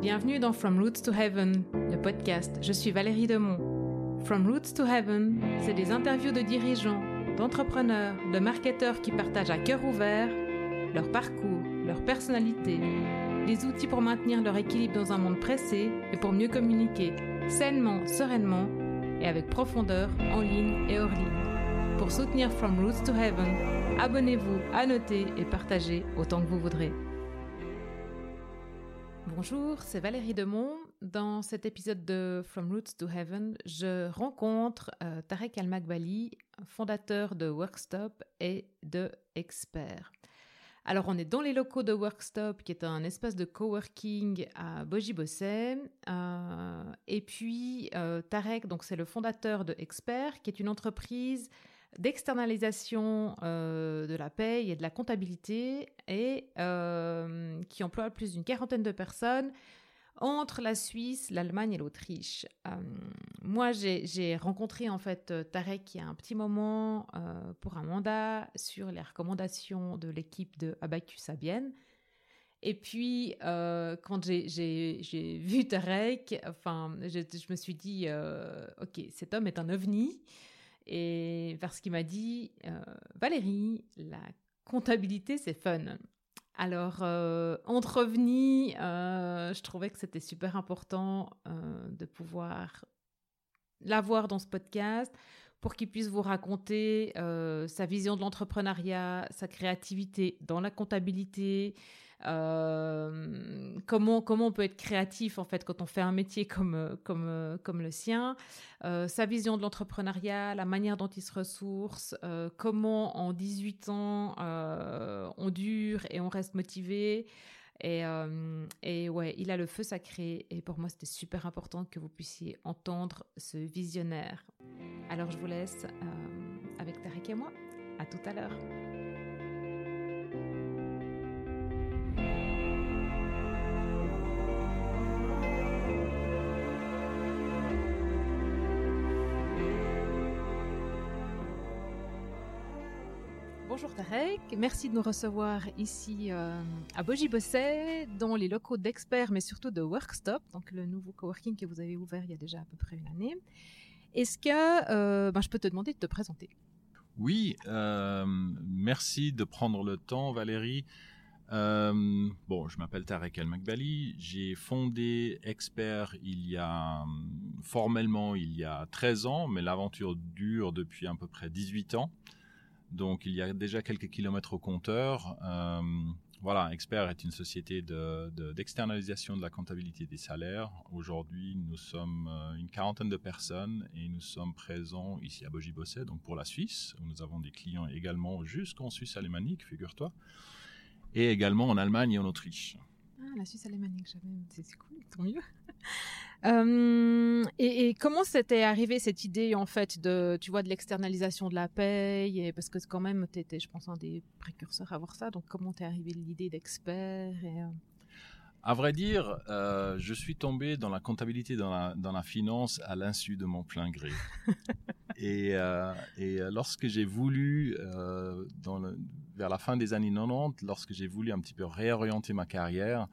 Bienvenue dans From Roots to Heaven, le podcast. Je suis Valérie Demont. From Roots to Heaven, c'est des interviews de dirigeants, d'entrepreneurs, de marketeurs qui partagent à cœur ouvert leur parcours, leur personnalité, les outils pour maintenir leur équilibre dans un monde pressé et pour mieux communiquer sainement, sereinement et avec profondeur en ligne et hors ligne. Pour soutenir From Roots to Heaven, abonnez-vous, annotez et partagez autant que vous voudrez. Bonjour, c'est Valérie Demont. Dans cet épisode de From Roots to Heaven, je rencontre euh, Tarek Al-Makbali, fondateur de Workstop et de Expert. Alors, on est dans les locaux de Workstop, qui est un espace de coworking à Boji-Bosset. Euh, et puis, euh, Tarek, donc c'est le fondateur de Expert, qui est une entreprise d'externalisation euh, de la paye et de la comptabilité et euh, qui emploie plus d'une quarantaine de personnes entre la Suisse, l'Allemagne et l'Autriche. Euh, moi, j'ai rencontré en fait Tarek il y a un petit moment pour un mandat sur les recommandations de l'équipe de Abacus Sabienne. Et puis, quand j'ai vu Tarek, enfin, je, me suis dit, ok, cet homme est un ovni. Et parce qu'il m'a dit, euh, Valérie, la comptabilité, c'est fun. Alors, euh, euh, je trouvais que c'était super important euh, de pouvoir l'avoir dans ce podcast pour qu'il puisse vous raconter euh, sa vision de l'entrepreneuriat, sa créativité dans la comptabilité, euh, comment comment on peut être créatif en fait quand on fait un métier comme comme comme le sien, euh, sa vision de l'entrepreneuriat, la manière dont il se ressource, euh, comment en 18 ans euh, on dure et on reste motivé. Et, euh, et ouais, il a le feu sacré. Et pour moi, c'était super important que vous puissiez entendre ce visionnaire. Alors, je vous laisse euh, avec Tarek et moi. À tout à l'heure. Bonjour Tarek, merci de nous recevoir ici euh, à Boji-Bosset, dans les locaux d'experts, mais surtout de Workstop, donc le nouveau coworking que vous avez ouvert il y a déjà à peu près une année. Est-ce que euh, ben, je peux te demander de te présenter? Oui, euh, merci de prendre le temps Valérie. Bon, je m'appelle Tarek El Makbali. J'ai fondé Expert il y a formellement il y a 13 ans, mais l'aventure dure depuis à peu près 18 ans. Donc il y a déjà quelques kilomètres au compteur. Euh, voilà, Expert est une société d'externalisation de, la comptabilité des salaires. Aujourd'hui, nous sommes une quarantaine de personnes et nous sommes présents ici à Boji-Bosset, donc pour la Suisse, où nous avons des clients également jusqu'en Suisse alémanique, figure-toi, et également en Allemagne et en Autriche. Ah, la Suisse alémanique, c'est cool, tant mieux. Euh, et, et, comment c'était arrivé cette idée en fait de, tu vois, de l'externalisation de la paye, et, parce que quand même, tu étais, je pense, un des précurseurs à voir ça. Donc, comment t'es arrivé l'idée d'expert et, euh... À vrai dire, euh, je suis tombé dans la comptabilité, dans la, dans la finance à l'insu de mon plein gré. et, et lorsque j'ai voulu, dans le, vers la fin des années 90, lorsque j'ai voulu un petit peu réorienter ma carrière,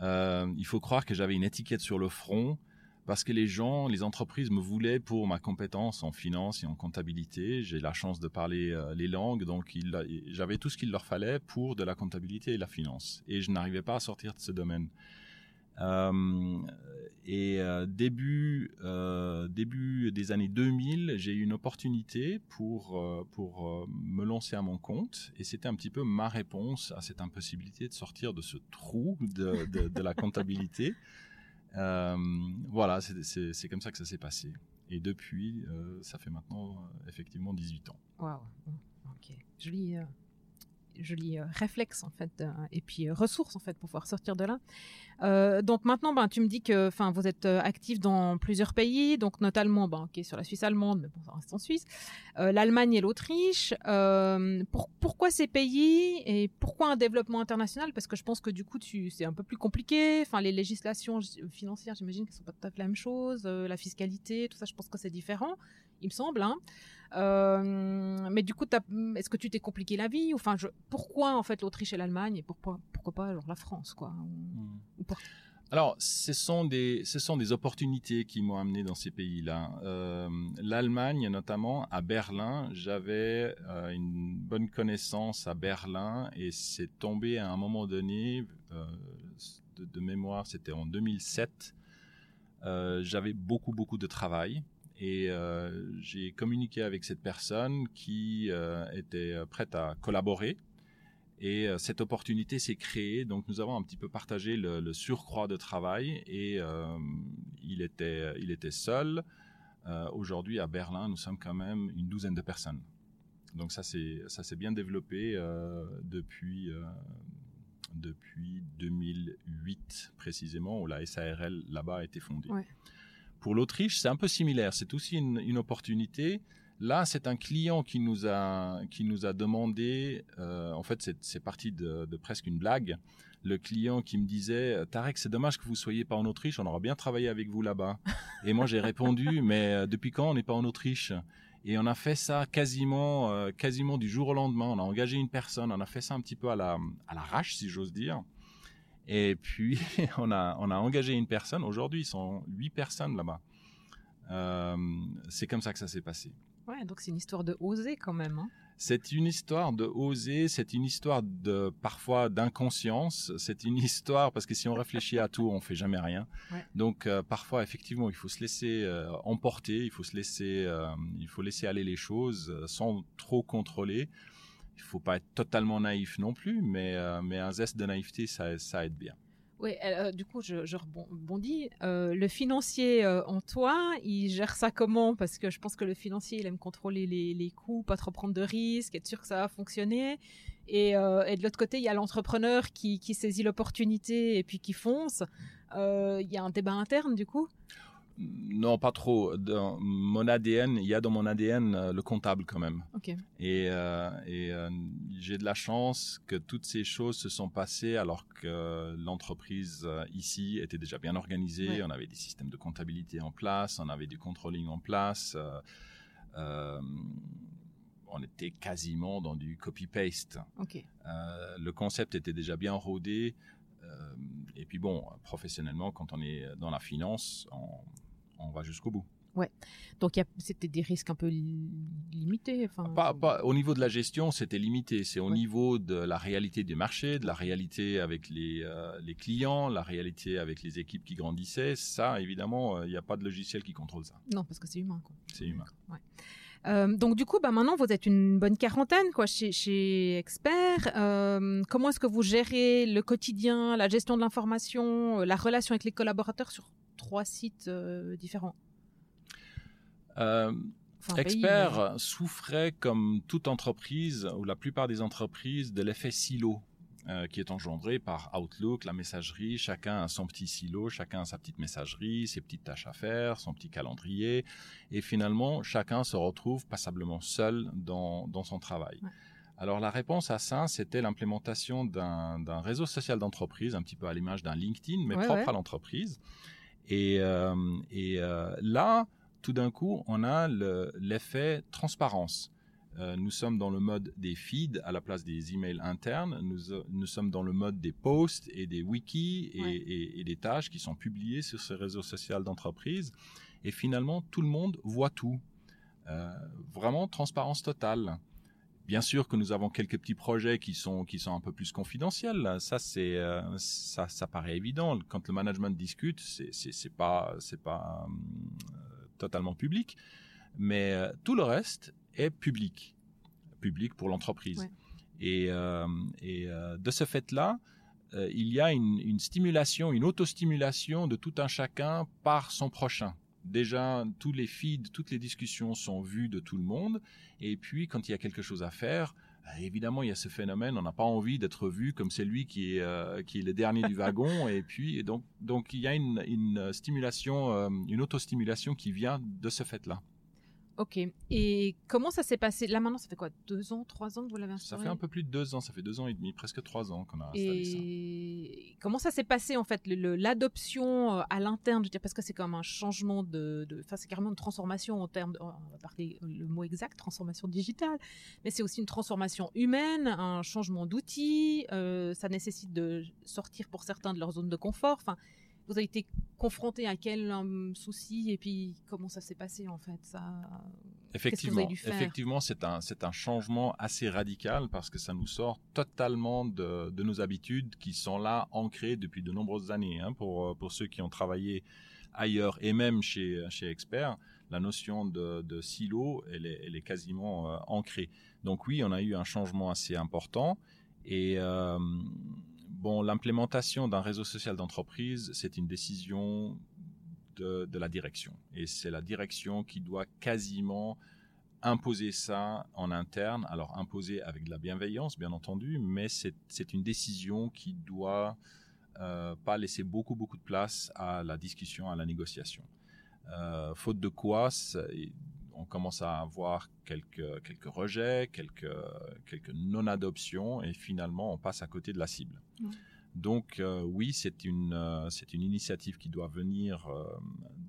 il faut croire que j'avais une étiquette sur le front parce que les gens, les entreprises me voulaient pour ma compétence en finance et en comptabilité. J'ai la chance de parler euh, les langues, donc j'avais tout ce qu'il leur fallait pour de la comptabilité et la finance. Et je n'arrivais pas à sortir de ce domaine. Euh, et euh, début euh, début des années 2000, j'ai eu une opportunité pour pour me lancer à mon compte et c'était un petit peu ma réponse à cette impossibilité de sortir de ce trou de, de, de la comptabilité. Euh, voilà, c'est comme ça que ça s'est passé. Et depuis, euh, ça fait maintenant euh, effectivement 18 ans. Waouh, ok. Joli, joli euh, réflexe en fait, euh, et puis ressources en fait pour pouvoir sortir de là. donc maintenant, ben tu me dis que, enfin, vous êtes actif dans plusieurs pays, donc notamment, ben, ok, sur la Suisse allemande, mais bon, ça reste en Suisse, l'Allemagne et l'Autriche. Pour, pourquoi ces pays et pourquoi un développement international? Parce que je pense que du coup, tu, c'est un peu plus compliqué. Enfin, les législations financières, j'imagine qu'elles sont pas tout la même chose. la fiscalité, tout ça, je pense que c'est différent il me semble. Hein. Euh, mais du coup, est-ce que tu t'es compliqué la vie? Enfin, je, pourquoi en fait l'Autriche et l'Allemagne? Et pourquoi pourquoi pas genre la France quoi? Mmh. pour... alors, ce sont des, ce sont des opportunités qui m'ont amené dans ces pays-là. Euh, L'Allemagne, notamment, à Berlin, j'avais euh, une bonne connaissance à Berlin et c'est tombé à un moment donné, de, de, mémoire, c'était en 2007. Euh, j'avais beaucoup, beaucoup de travail et euh, j'ai communiqué avec cette personne qui était prête à collaborer et euh, cette opportunité s'est créée. Donc nous avons un petit peu partagé le, surcroît de travail et euh, il, était, il était seul. Euh, Aujourd'hui à Berlin, nous sommes quand même une douzaine de personnes. Donc ça s'est bien développé euh, depuis euh, depuis 2008 précisément où la SARL là-bas a été fondée. Ouais. Pour l'Autriche, c'est un peu similaire. C'est aussi une, opportunité. Là, c'est un client qui nous a, qui nous a demandé, euh, en fait, c'est parti de, presque une blague. Le client qui me disait, Tarek, c'est dommage que vous soyez pas en Autriche, on aura bien travaillé avec vous là-bas. Et moi, j'ai répondu, mais euh, depuis quand on n'est pas en Autriche? Et on a fait ça quasiment, euh, quasiment du jour au lendemain. On a engagé une personne, on a fait ça un petit peu à la, à l'arrache, si j'ose dire. Et puis, on a, on a engagé une personne. Aujourd'hui, ils sont huit personnes là-bas. Euh, c'est comme ça que ça s'est passé. Ouais, donc c'est une histoire de oser quand même. Hein. C'est une histoire de oser, c'est une histoire de parfois d'inconscience, c'est une histoire parce que si on réfléchit à tout, on fait jamais rien. Ouais. Donc euh, parfois effectivement, il faut se laisser euh, emporter, il faut se laisser, il faut laisser aller les choses sans trop contrôler. Il faut pas être totalement naïf non plus, mais euh, mais un zeste de naïveté, ça, aide bien. Oui, euh, du coup, je, rebondis. Euh, le financier euh, en toi, il gère ça comment? Parce que je pense que le financier, il aime contrôler les, les coûts, pas trop prendre de risques, être sûr que ça va fonctionner. Et, euh, et de l'autre côté, il y a l'entrepreneur qui, saisit l'opportunité et puis qui fonce. Euh, il y a un débat interne, du coup? Non, pas trop. Dans mon ADN, il y a dans mon ADN euh, le comptable quand même. Okay. Et, euh, et euh, j'ai de la chance que toutes ces choses se sont passées alors que l'entreprise ici était déjà bien organisée. Ouais. On avait des systèmes de comptabilité en place, on avait du controlling en place. Euh, on était quasiment dans du copy-paste. Okay. le concept était déjà bien rodé. et puis bon, professionnellement, quand on est dans la finance, on, on va jusqu'au bout. Ouais. Donc c'était des risques un peu limités. Enfin, pas, pas, au niveau de la gestion, c'était limité. C'est au ouais. niveau de la réalité des marchés, de la réalité avec les, euh, les clients, la réalité avec les équipes qui grandissaient. Ça, évidemment, il euh, n'y a pas de logiciel qui contrôle ça. Non, parce que c'est humain. C'est humain. Ouais. Euh, donc du coup, bah, maintenant vous êtes une bonne quarantaine quoi chez, chez Expert. Euh, comment est-ce que vous gérez le quotidien, la gestion de l'information, la relation avec les collaborateurs sur trois sites euh, différents euh, enfin, Expert pays, mais... souffrait comme toute entreprise ou la plupart des entreprises de l'effet silo. Euh, qui est engendré par Outlook, la messagerie. Chacun a son petit silo, chacun a sa petite messagerie, ses petites tâches à faire, son petit calendrier. Et finalement, chacun se retrouve passablement seul dans, dans son travail. Ouais. Alors la réponse à ça, c'était l'implémentation d'un réseau social d'entreprise, un petit peu à l'image d'un LinkedIn, mais ouais, propre ouais. à l'entreprise. Et, euh, et euh, là, tout d'un coup, on a l'effet le, transparence. Euh, nous sommes dans le mode des feeds à la place des emails internes. Nous, nous sommes dans le mode des posts et des wikis et, ouais. et, et, des tâches qui sont publiées sur ce réseau social d'entreprise. Et finalement, tout le monde voit tout. Vraiment transparence totale. Bien sûr que nous avons quelques petits projets qui sont qui sont un peu plus confidentiels. Ça c'est euh, ça ça paraît évident. Quand le management discute, c'est c'est pas c'est pas euh, totalement public, mais euh, tout le reste est public, public pour l'entreprise. Ouais. Et, et de ce fait-là, euh, il y a une, une, stimulation, une autostimulation de tout un chacun par son prochain. Déjà, tous les feeds, toutes les discussions sont vues de tout le monde. Et puis, quand il y a quelque chose à faire, euh, évidemment, il y a ce phénomène. On n'a pas envie d'être vu comme celui qui est euh, qui est le dernier du wagon. Et puis, et donc, donc, il y a une, une stimulation, euh, une autostimulation qui vient de ce fait-là. Ok. Et comment ça s'est passé? Là maintenant, ça fait quoi? Deux ans, trois ans que vous l'avez installé Ça fait un peu plus de deux ans. Ça fait deux ans et demi, presque trois ans qu'on a installé et... ça. Et comment ça s'est passé en fait l'adoption euh, à l'interne? Je veux dire parce que c'est comme un changement de, de... enfin c'est carrément une transformation en termes, de... on va parler le mot exact, transformation digitale, mais c'est aussi une transformation humaine, un changement d'outils. Euh, ça nécessite de sortir pour certains de leur zone de confort. Enfin, vous avez été confronté à quel souci et puis comment ça s'est passé en fait ça Effectivement, effectivement, c'est un c'est un changement assez radical parce que ça nous sort totalement de, de nos habitudes qui sont là ancrées depuis de nombreuses années. Hein, pour pour ceux qui ont travaillé ailleurs et même chez chez Expert, la notion de, de silo, elle est, elle est quasiment euh, ancrée. Donc oui, on a eu un changement assez important et euh, bon, l'implémentation d'un réseau social d'entreprise, c'est une décision de, la direction. Et c'est la direction qui doit quasiment imposer ça en interne. Alors imposer avec de la bienveillance, bien entendu, mais c'est une décision qui doit euh, pas laisser beaucoup, beaucoup de place à la discussion, à la négociation. Euh, faute de quoi, on commence à avoir quelques, quelques rejets, quelques, quelques non-adoptions, et finalement, on passe à côté de la cible. Donc euh, oui, c'est une, euh, c'est une initiative qui doit venir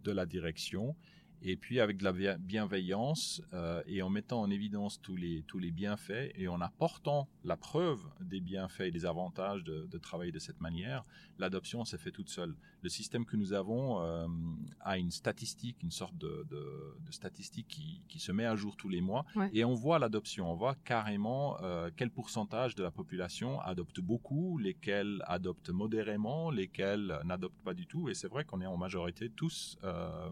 de la direction et puis avec de la bienveillance euh, et en mettant en évidence tous les, tous les bienfaits et en apportant la preuve des bienfaits et des avantages de, de travailler de cette manière, l'adoption s'est fait toute seule. Le système que nous avons euh, a une statistique, une sorte de, de, de statistique qui, qui, se met à jour tous les mois et on voit l'adoption, on voit carrément euh, quel pourcentage de la population adopte beaucoup, lesquels adoptent modérément, lesquels n'adoptent pas du tout et c'est vrai qu'on est en majorité tous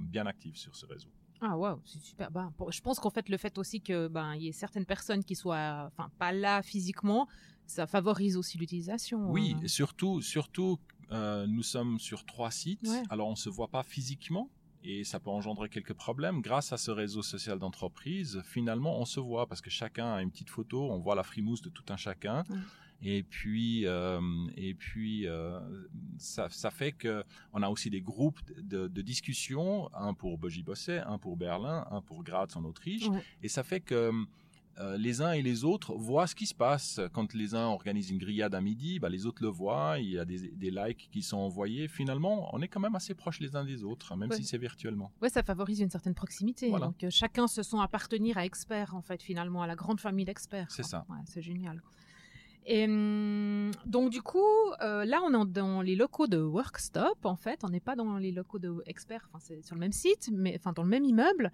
bien actifs sur ce réseau. Ah waouh, c'est super. Ben, je pense qu'en fait le fait aussi que ben il y ait certaines personnes qui soient, enfin pas là physiquement, ça favorise aussi l'utilisation. Oui, hein. surtout, surtout, euh, nous sommes sur trois sites, alors on se voit pas physiquement et ça peut engendrer quelques problèmes. Grâce à ce réseau social d'entreprise, finalement on se voit parce que chacun a une petite photo, on voit la frimousse de tout un chacun. Et puis, euh, et puis euh, ça, ça, fait que on a aussi des groupes de, de discussion, un pour Bogie Bosset, un pour Berlin, un pour Graz en Autriche, et ça fait que euh, les uns et les autres voient ce qui se passe. Quand les uns organisent une grillade à midi, bah, les autres le voient, il y a des, des, likes qui sont envoyés. Finalement, on est quand même assez proches les uns des autres, même si c'est virtuellement. Ouais, ça favorise une certaine proximité. Donc euh, chacun se sent appartenir à expert, en fait, finalement, à la grande famille d'experts. C'est ça. Ouais, c'est génial. Et donc du coup, euh, là on est dans les locaux de Workstop en fait, on n'est pas dans les locaux de Expert, enfin c'est sur le même site, mais enfin dans le même immeuble.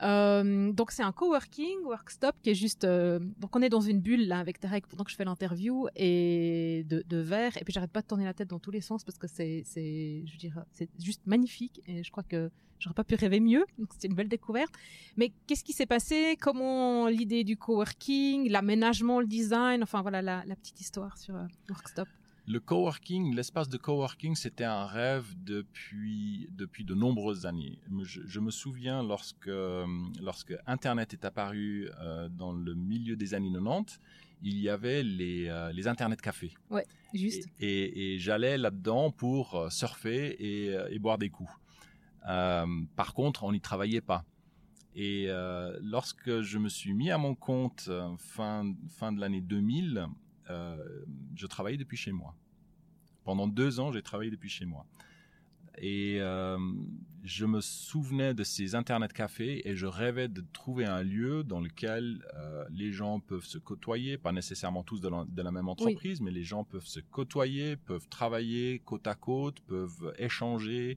Donc c'est un coworking Workstop qui est juste, euh, donc on est dans une bulle là avec Tarek pendant que je fais l'interview et de, verre. Et puis j'arrête pas de tourner la tête dans tous les sens parce que c'est, je veux c'est juste magnifique. Et je crois que J'aurais pas pu rêver mieux. Donc c'était une belle découverte. Mais qu'est-ce qui s'est passé? Comment l'idée du coworking, l'aménagement, le design, enfin voilà la, la petite histoire sur euh, Workstop. Le coworking, l'espace de coworking, c'était un rêve depuis depuis de nombreuses années. Je, je me souviens lorsque lorsque Internet est apparu euh, dans le milieu des années 90, il y avait les euh, les Internet cafés. Ouais, juste. Et, et, et j'allais là-dedans pour euh, surfer et, euh, et boire des coups. Euh, par contre, on n'y travaillait pas. Et euh, lorsque je me suis mis à mon compte euh, fin, fin de l'année 2000, je travaillais depuis chez moi. Pendant deux ans, j'ai travaillé depuis chez moi. Et euh, je me souvenais de ces internet cafés et je rêvais de trouver un lieu dans lequel les gens peuvent se côtoyer, pas nécessairement tous de la, de la même entreprise, oui. mais les gens peuvent se côtoyer, peuvent travailler côte à côte, peuvent échanger,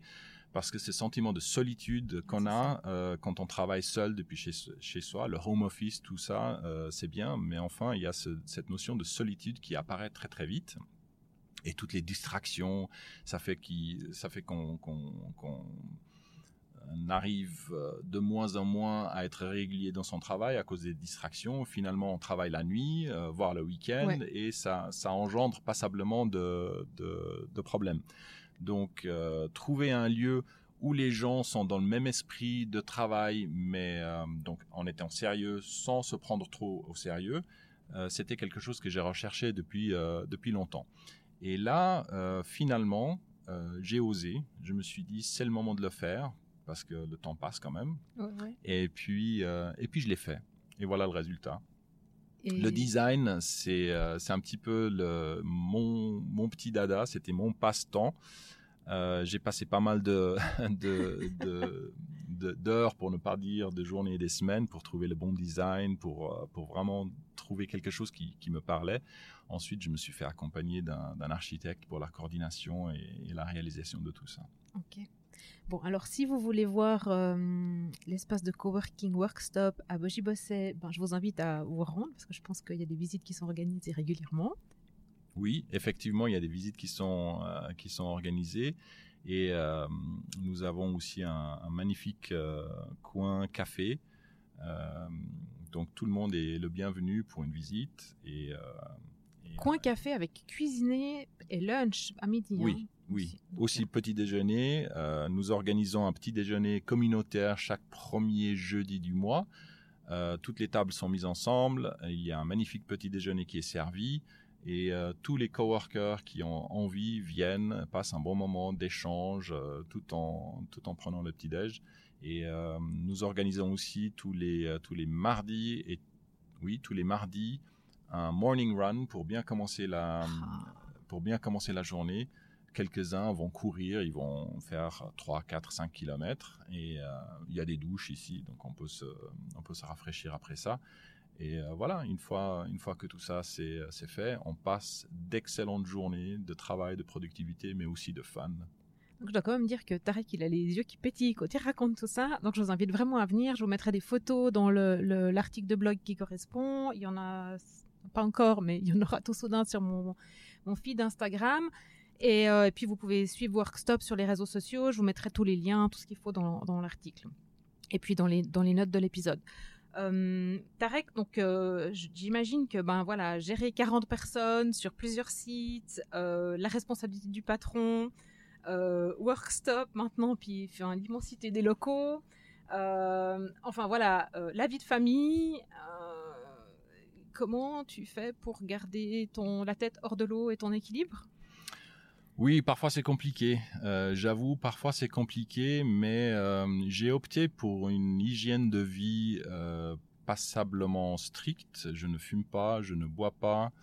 parce que ce sentiment de solitude qu'on a euh, quand on travaille seul depuis chez, chez soi, le home office, tout ça, euh, c'est bien, mais enfin, il y a ce, cette notion de solitude qui apparaît très très vite. Et toutes les distractions, ça fait qu'on qu'on arrive de moins en moins à être régulier dans son travail à cause des distractions. Finalement, on travaille la nuit, euh, voire le week-end, ouais. et ça, ça engendre passablement de, de, de problèmes. Donc, euh, trouver un lieu où les gens sont dans le même esprit de travail, mais euh, donc en étant sérieux, sans se prendre trop au sérieux, euh, c'était quelque chose que j'ai recherché depuis depuis longtemps. Et là, finalement, j'ai osé. Je me suis dit, c'est le moment de le faire parce que le temps passe quand même. Ouais. Et puis et puis je l'ai fait. Et voilà le résultat. Et... Le design, c'est euh, c'est un petit peu le, mon, mon petit dada, c'était mon passe-temps. Euh, j'ai passé pas mal de, d'heures, pour ne pas dire de journées et des semaines, pour trouver le bon design, pour, euh, pour vraiment trouver quelque chose qui, qui me parlait. Ensuite, je me suis fait accompagner d'un architecte pour la coordination et, la réalisation de tout ça. Ok. Bon, alors si vous voulez voir euh, l'espace de coworking workstop à Boji Bosset, ben, je vous invite à vous rendre parce que je pense qu'il y a des visites qui sont organisées régulièrement. Oui, effectivement, il y a des visites qui sont, euh, qui sont organisées. Et euh, nous avons aussi un, magnifique coin café. donc tout le monde est le bienvenu pour une visite. Et, coin café avec cuisiner et lunch à midi. Oui, hein, oui. Aussi, petit déjeuner. nous organisons un petit déjeuner communautaire chaque premier jeudi du mois. toutes les tables sont mises ensemble. Il y a un magnifique petit déjeuner qui est servi. Et euh, tous les coworkers qui ont envie viennent, passent un bon moment d'échange euh, tout, en, tout en prenant le petit-déj. Et euh, nous organisons aussi tous les, tous les mardis, et oui, tous les mardis, un morning run pour bien commencer la, ah. pour bien commencer la journée. Quelques-uns vont courir, ils vont faire 3, 4, 5 kilomètres. Et il y a des douches ici, donc on peut se, rafraîchir après ça. Et euh, voilà, une fois, que tout ça c'est fait, on passe d'excellentes journées de travail, de productivité, mais aussi de fun. Donc je dois quand même dire que Tarek, il a les yeux qui pétillent quand il raconte tout ça. Donc je vous invite vraiment à venir. Je vous mettrai des photos dans l'article de blog qui correspond. Il y en a pas encore, mais il y en aura tout soudain sur mon, mon feed Instagram. Et, euh, et, puis vous pouvez suivre Workstop sur les réseaux sociaux. Je vous mettrai tous les liens, tout ce qu'il faut dans, l'article. Et puis dans les, notes de l'épisode. Euh, Tarek, donc euh, j'imagine que ben voilà, gérer 40 personnes sur plusieurs sites, euh, la responsabilité du patron, Workstop maintenant, puis l'immensité des locaux, enfin voilà, la vie de famille. comment tu fais pour garder ton la tête hors de l'eau et ton équilibre? Oui, parfois c'est compliqué. Euh, j'avoue, parfois c'est compliqué, mais euh, j'ai opté pour une hygiène de vie euh, passablement stricte. Je ne fume pas, je ne bois pas.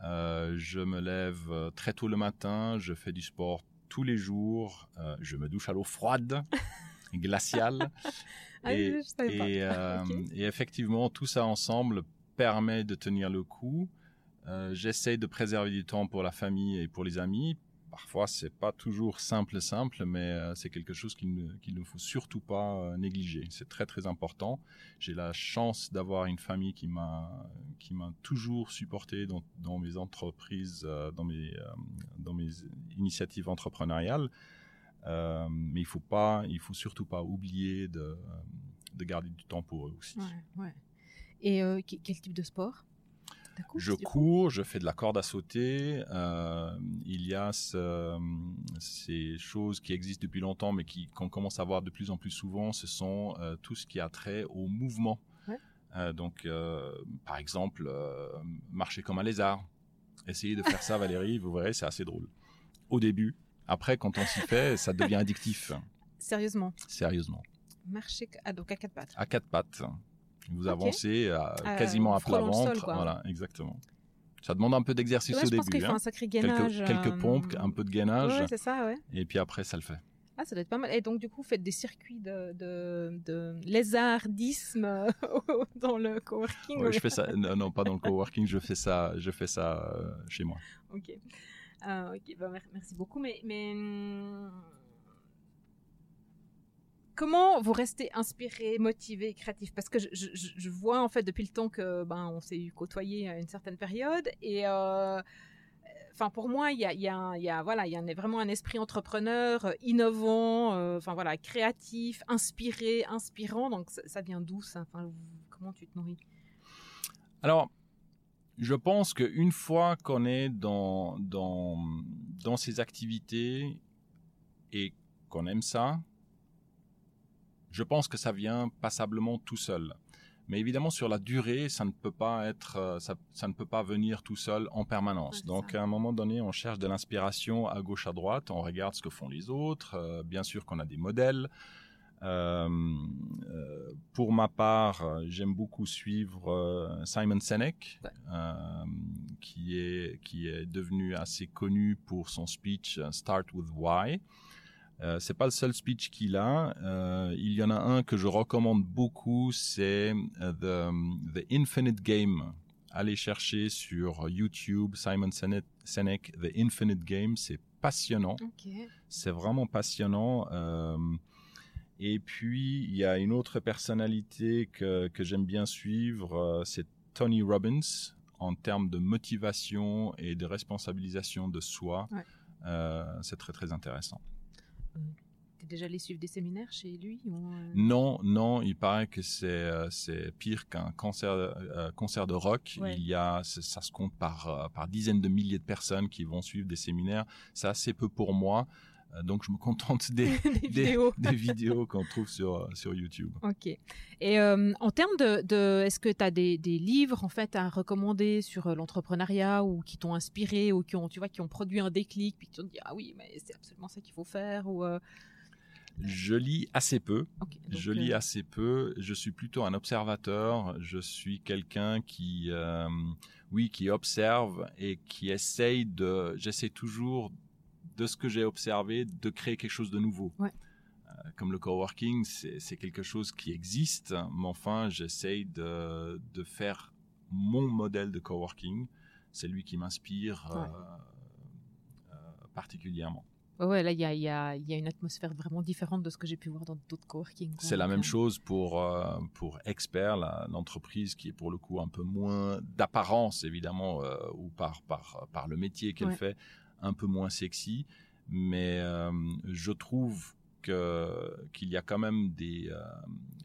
je me lève très tôt le matin, je fais du sport tous les jours, je me douche à l'eau froide, glaciale. Ah et, et, effectivement, tout ça ensemble permet de tenir le coup. J'essaie de préserver du temps pour la famille et pour les amis parfois c'est pas toujours simple simple mais euh, c'est quelque chose qu'il ne, faut surtout pas euh, négliger. C'est très très important. J'ai la chance d'avoir une famille qui m'a qui m'a toujours supporté dans, mes entreprises euh, dans mes dans mes initiatives entrepreneuriales. Mais il faut faut surtout pas oublier de, de garder du temps pour eux aussi. Et quel type de sport? Je cours, je fais de la corde à sauter. Euh, il y a ces choses qui existent depuis longtemps, mais qu'on commence à voir de plus en plus souvent. Ce sont euh, tout ce qui a trait au mouvement. Euh, donc, par exemple, marcher comme un lézard. Essayez de faire ça, Valérie. Vous verrez, c'est assez drôle. Au début. Après, quand on s'y fait, ça devient addictif. Sérieusement. Sérieusement. Marcher donc à quatre pattes. À quatre pattes. Vous avancez à, euh, quasiment à plat ventre. Voilà, exactement. Ça demande un peu d'exercice au début. Qu'il hein. un sacré gainage. Quelques, quelques, pompes, un peu de gainage. Ouais, c'est ça, ouais. Et puis après, ça le fait. Ah, ça doit être pas mal. Et donc, du coup, vous faites des circuits de, de, de lézardisme dans le coworking ouais, je fais ça. Non, pas dans le coworking. Je fais ça, je fais ça euh, chez moi. Ok. Euh, ok. Bah, merci beaucoup. Mais, mais hum, comment vous restez inspiré, motivé, créatif? Parce que je, vois en fait depuis le temps que ben on s'est côtoyé à une certaine période et euh, enfin pour moi il y a, y, voilà il y a vraiment un esprit entrepreneur, euh, innovant, euh, voilà créatif, inspiré, inspirant. Donc ça, vient d'où ça? Enfin comment tu te nourris? Alors je pense qu'une fois qu'on est dans, dans, dans ces activités et qu'on aime ça, je pense que ça vient passablement tout seul. Mais évidemment, sur la durée, ça ne peut pas être, euh, ça, ne peut pas venir tout seul en permanence. Donc, à un moment donné, on cherche de l'inspiration à gauche, à droite. On regarde ce que font les autres. Euh, bien sûr qu'on a des modèles. Euh, pour ma part, j'aime beaucoup suivre Simon Sinek, qui est qui est devenu assez connu pour son speech Start with Why. Euh, c'est pas le seul speech qu'il a. Euh, il y en a un que je recommande beaucoup, c'est euh, the, the, Infinite Game. Allez chercher sur YouTube Simon Sinek, The Infinite Game. C'est passionnant. C'est vraiment passionnant. Euh, et puis, il y a une autre personnalité que, que j'aime bien suivre, c'est Tony Robbins, en termes de motivation et de responsabilisation de soi. C'est très, très intéressant. Tu es déjà allé suivre des séminaires chez lui Non, non, il paraît que c'est c'est pire qu'un concert, concert de rock. Il y a, ça se compte par, par dizaines de milliers de personnes qui vont suivre des séminaires. C'est assez peu pour moi. Euh, donc je me contente des, des, vidéos, qu'on trouve sur, euh, sur YouTube. Ok. Et euh, en termes de, est-ce que tu as des, des, livres en fait à recommander sur l'entrepreneuriat ou qui t'ont inspiré ou qui ont, tu vois, qui ont produit un déclic puis qui t'ont dit ah oui mais c'est absolument ça qu'il faut faire ou Je lis assez peu. je lis assez peu. Je suis plutôt un observateur. Je suis quelqu'un qui, oui, qui observe et qui essaye de. J'essaie toujours de ce que j'ai observé, de créer quelque chose de nouveau. Euh, comme le coworking, c'est quelque chose qui existe, mais enfin, j'essaye de, faire mon modèle de coworking. C'est lui qui m'inspire euh, euh, particulièrement. Ouais, là, il y a, une atmosphère vraiment différente de ce que j'ai pu voir dans d'autres coworking. C'est la même chose pour, pour Expert, l'entreprise qui est pour le coup un peu moins d'apparence, évidemment, ou par, par, par le métier qu'elle fait, un peu moins sexy, mais euh, je trouve qu'il y a quand même euh,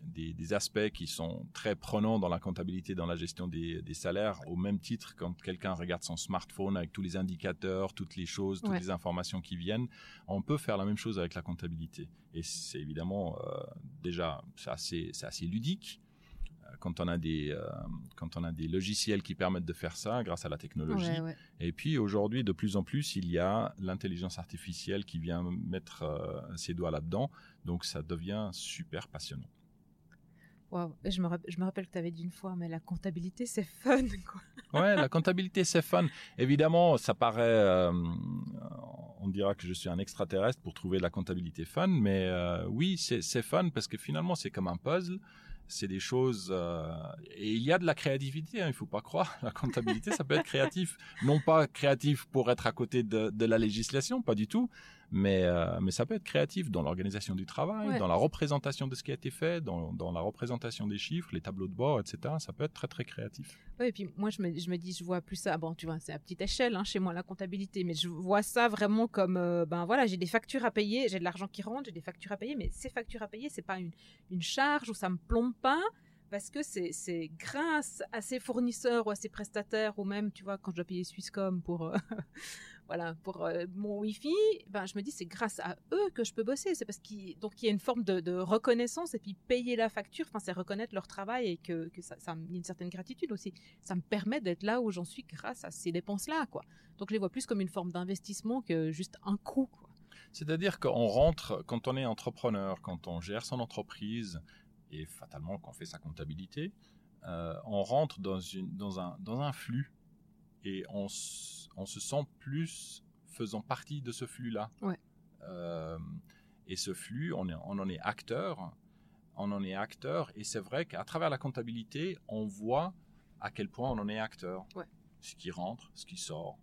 des, des, aspects qui sont très prenants dans la comptabilité, dans la gestion des, salaires, au même titre quand quelqu'un regarde son smartphone avec tous les indicateurs, toutes les choses, toutes les informations qui viennent, on peut faire la même chose avec la comptabilité. Et c'est évidemment euh, déjà assez, assez ludique, quand on a des euh, quand on a des logiciels qui permettent de faire ça grâce à la technologie. Et puis aujourd'hui, de plus en plus, il y a l'intelligence artificielle qui vient mettre euh, ses doigts là-dedans. Donc ça devient super passionnant. Wow. Je, me je me rappelle que tu avais dit une fois, mais la comptabilité, c'est fun. Quoi. ouais, la comptabilité, c'est fun. Évidemment, ça paraît. Euh, on dira que je suis un extraterrestre pour trouver la comptabilité fun, mais oui, c'est fun parce que finalement, c'est comme un puzzle c'est des choses euh, et il y a de la créativité. Hein, il faut pas croire la comptabilité, ça peut être créatif, non pas créatif pour être à côté de, de la législation, pas du tout, mais, euh, mais ça peut être créatif dans l'organisation du travail, dans la représentation de ce qui a été fait, dans, dans, la représentation des chiffres, les tableaux de bord, etc. Ça peut être très très créatif. Oui, et puis moi je me, je me dis, je vois plus ça. Bon, tu vois, c'est à petite échelle hein, chez moi la comptabilité, mais je vois ça vraiment comme, euh, ben voilà, j'ai des factures à payer, j'ai de l'argent qui rentre, j'ai des factures à payer, mais ces factures à payer, c'est pas une, une charge ou ça me plombe pas parce que c'est grâce à ces fournisseurs ou à ces prestataires ou même tu vois quand je dois payer Swisscom pour euh, voilà, pour euh, mon Wi-Fi, ben, je me dis c'est grâce à eux que je peux bosser. C'est parce qu'il donc il y a une forme de, reconnaissance et puis payer la facture, enfin c'est reconnaître leur travail et que, ça, ça y une certaine gratitude aussi. Ça me permet d'être là où j'en suis grâce à ces dépenses-là, quoi. Donc je les vois plus comme une forme d'investissement que juste un coût, C'est-à-dire qu'on rentre, quand on est entrepreneur, quand on gère son entreprise et fatalement quand on fait sa comptabilité, euh, on rentre dans, une, dans, un, dans un flux et on, on, se sent plus faisant partie de ce flux-là. Euh, et ce flux, on, on, en est acteur. On en est acteur. Et c'est vrai qu'à travers la comptabilité, on voit à quel point on en est acteur. Ce qui rentre, ce qui sort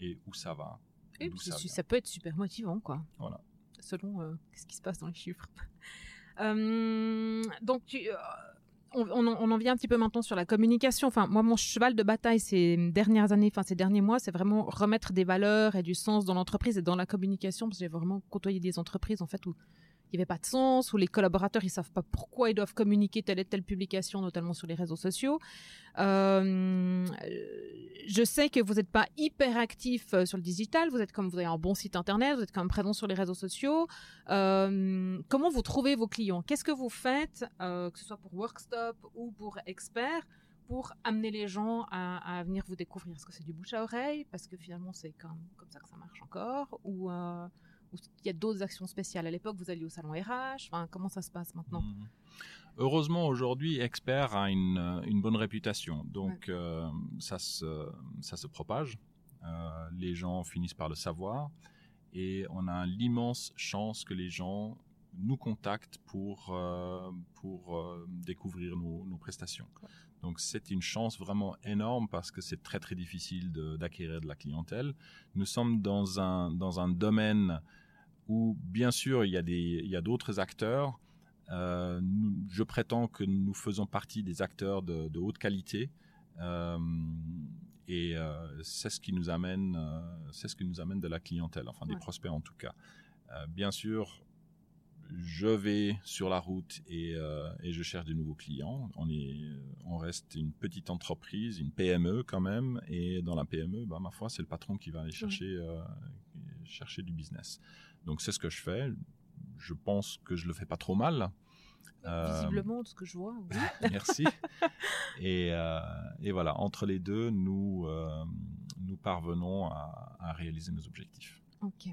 et où ça va. Et ça, peut être super motivant, quoi. Voilà. Selon euh, ce qui se passe dans les chiffres. Euh, donc, tu, on, en vient un petit peu maintenant sur la communication. Enfin, moi, mon cheval de bataille ces dernières années, enfin ces derniers mois, c'est vraiment remettre des valeurs et du sens dans l'entreprise et dans la communication, parce que j'ai vraiment côtoyé des entreprises en fait où il n'y avait pas de sens, où les collaborateurs ils savent pas pourquoi ils doivent communiquer telle et telle publication, notamment sur les réseaux sociaux. Euh, je sais que vous n'êtes pas hyper actif euh, sur le digital, vous êtes comme vous avez un bon site internet, vous êtes quand même présent sur les réseaux sociaux. Euh, comment vous trouvez vos clients? Qu'est-ce que vous faites, que ce soit pour Workstop ou pour Expert, pour amener les gens à, venir vous découvrir? Est-ce que c'est du bouche à oreille Parce que finalement c'est comme, comme ça que ça marche encore ou il y a d'autres actions spéciales À l'époque, vous alliez au salon RH. Enfin, comment ça se passe maintenant? Mmh. Heureusement, aujourd'hui, Expert a une, une bonne réputation. Donc, euh, ça, se, ça se propage. Euh, les gens finissent par le savoir. et on a l'immense chance que les gens nous contactent pour, euh, pour euh, découvrir nos, nos prestations. Donc c'est une chance vraiment énorme parce que c'est très très difficile d'acquérir de, la clientèle. Nous sommes dans un, dans un domaine où bien sûr il y a, d'autres acteurs. Euh, je prétends que nous faisons partie des acteurs de, de haute qualité. Euh, et euh, c'est ce qui nous amène, c'est ce qui nous amène de la clientèle, enfin des prospects en tout cas. Bien sûr, je vais sur la route et, euh, et, je cherche de nouveaux clients. On, est, on reste une petite entreprise, une PME quand même, et dans la PME, bah, ma foi, c'est le patron qui va aller chercher, euh, chercher du business. Donc c'est ce que je fais. Je pense que je le fais pas trop mal. Visiblement, de ce que je vois. Oui. Merci. et, euh, et, voilà, entre les deux, nous, euh, nous parvenons à, à, réaliser nos objectifs. Ok.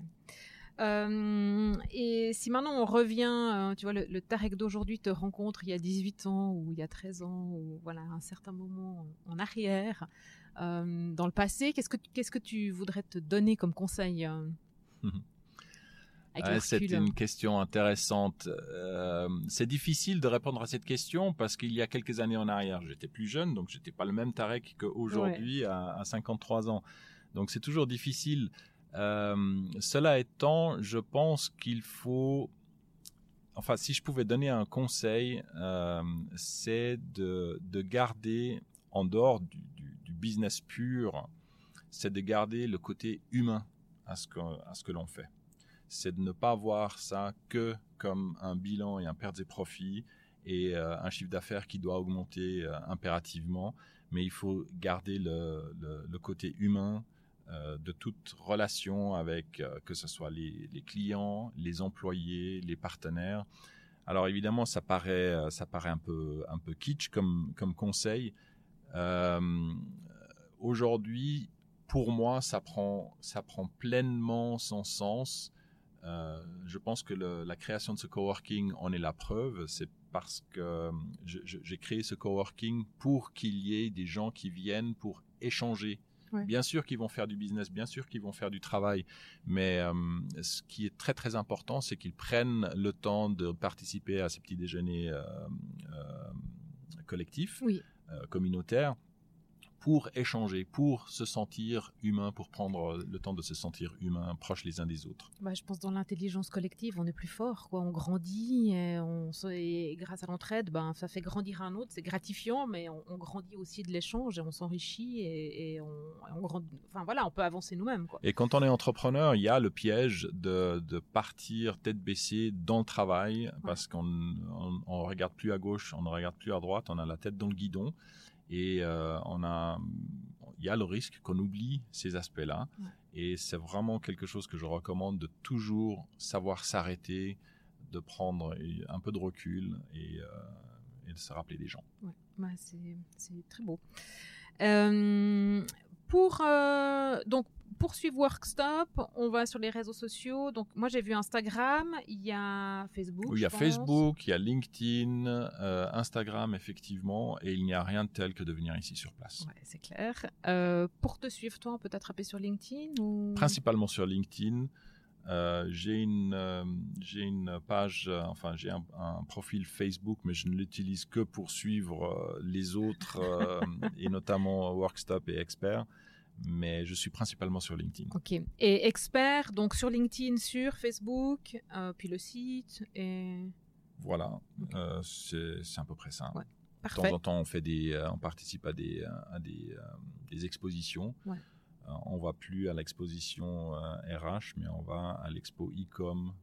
Euh, et si maintenant on revient, tu vois, le, le Tarek d'aujourd'hui te rencontre il y a 18 ans ou il y a 13 ans ou voilà un certain moment en arrière, dans le passé, qu'est-ce que qu'est-ce que tu voudrais te donner comme conseil Ouais, c'est une question intéressante. Euh, c'est difficile de répondre à cette question parce qu'il y a quelques années en arrière, j'étais plus jeune, donc j'étais pas le même Tarek qu'aujourd'hui ouais. à, à, 53 ans. Donc c'est toujours difficile. Euh, cela étant, je pense qu'il faut, enfin, si je pouvais donner un conseil, euh, c'est de, de, garder en dehors du, du, business pur, c'est de garder le côté humain à ce que, que l'on fait. C'est de ne pas voir ça que comme un bilan et un pertes et profits et euh, un chiffre d'affaires qui doit augmenter impérativement, mais il faut garder le, le côté humain euh, de toute relation avec euh, que ce soit les, clients, les employés, les partenaires. Alors évidemment, ça paraît, euh, ça paraît un peu, un peu kitsch comme, comme conseil. Aujourd'hui, pour moi, ça prend, ça prend pleinement son sens je pense que la création de ce coworking en est la preuve. C'est parce que j'ai créé ce coworking pour qu'il y ait des gens qui viennent pour échanger. Ouais. Bien sûr qu'ils vont faire du business, bien sûr qu'ils vont faire du travail, mais euh, ce qui est très très important, c'est qu'ils prennent le temps de participer à ces petits déjeuners euh, euh, collectifs, oui. communautaires pour échanger, pour se sentir humain, pour prendre le temps de se sentir humain, proches les uns des autres. Bah, je pense dans l'intelligence collective, on est plus fort, quoi. On grandit, et, on, et grâce à l'entraide, ben, ça fait grandir un autre. C'est gratifiant, mais on, on, grandit aussi de l'échange et on s'enrichit et, et, on, on grandit. Enfin voilà, on peut avancer nous-mêmes. Et quand on est entrepreneur, il y a le piège de, de partir tête baissée dans le travail ouais. parce qu'on on, regarde plus à gauche, on ne regarde plus à droite, on a la tête dans le guidon. Et euh, on a, il y a le risque qu'on oublie ces aspects-là. Ouais. Et c'est vraiment quelque chose que je recommande de toujours savoir s'arrêter, de prendre un peu de recul et, euh, et de se rappeler des gens. Ouais, c'est très beau. Euh, pour donc poursuivre Workstop, on va sur les réseaux sociaux. Donc moi j'ai vu Instagram, il y a Facebook. Oui, il y a Facebook, il y a LinkedIn, euh, Instagram effectivement, et il n'y a rien de tel que de venir ici sur place. Ouais, c'est clair. Euh, pour te suivre, toi, on peut t'attraper sur LinkedIn ou... Principalement sur LinkedIn. Euh, j'ai une euh, j'ai une page euh, enfin j'ai un, un, profil Facebook mais je ne l'utilise que pour suivre les autres et notamment Workstop et Expert mais je suis principalement sur LinkedIn. Ok. Et expert, donc sur LinkedIn, sur Facebook, euh, puis le site et. Voilà, okay. euh, c'est à peu près ça. Ouais. De temps en temps, on fait des, euh, on participe à des, à des, des expositions. Ouais. on va plus à l'exposition RH, mais on va à l'expo e-com.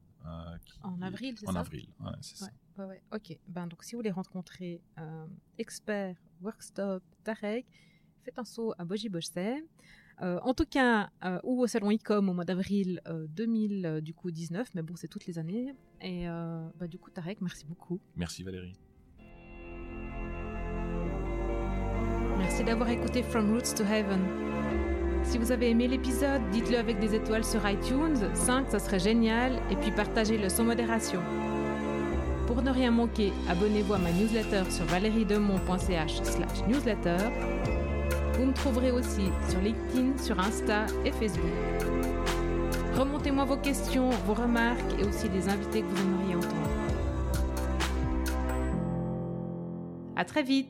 en avril, c'est ça En avril, ouais, c'est ça. Ok. Ben, donc, si vous voulez rencontrer expert, workstop, Tarek, faites un saut à Boji Bossé. Euh, en tout cas, euh, ou au salon ICOM au mois d'avril euh, 2000, du coup 19, mais bon, c'est toutes les années. Et bah, du coup, Tarek, merci beaucoup. Merci Valérie. Merci d'avoir écouté From Roots to Heaven. Si vous avez aimé l'épisode, dites-le avec des étoiles sur iTunes, 5 ça serait génial, et puis partagez-le sans modération. Pour ne rien manquer, abonnez-vous à ma newsletter sur valeriedemont.ch slash newsletter vous me trouverez aussi sur LinkedIn, sur Insta et Facebook. Remontez-moi vos questions, vos remarques et aussi des invités que vous aimeriez entendre. À très vite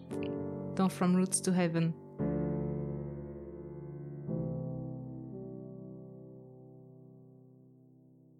dans From Roots to Heaven.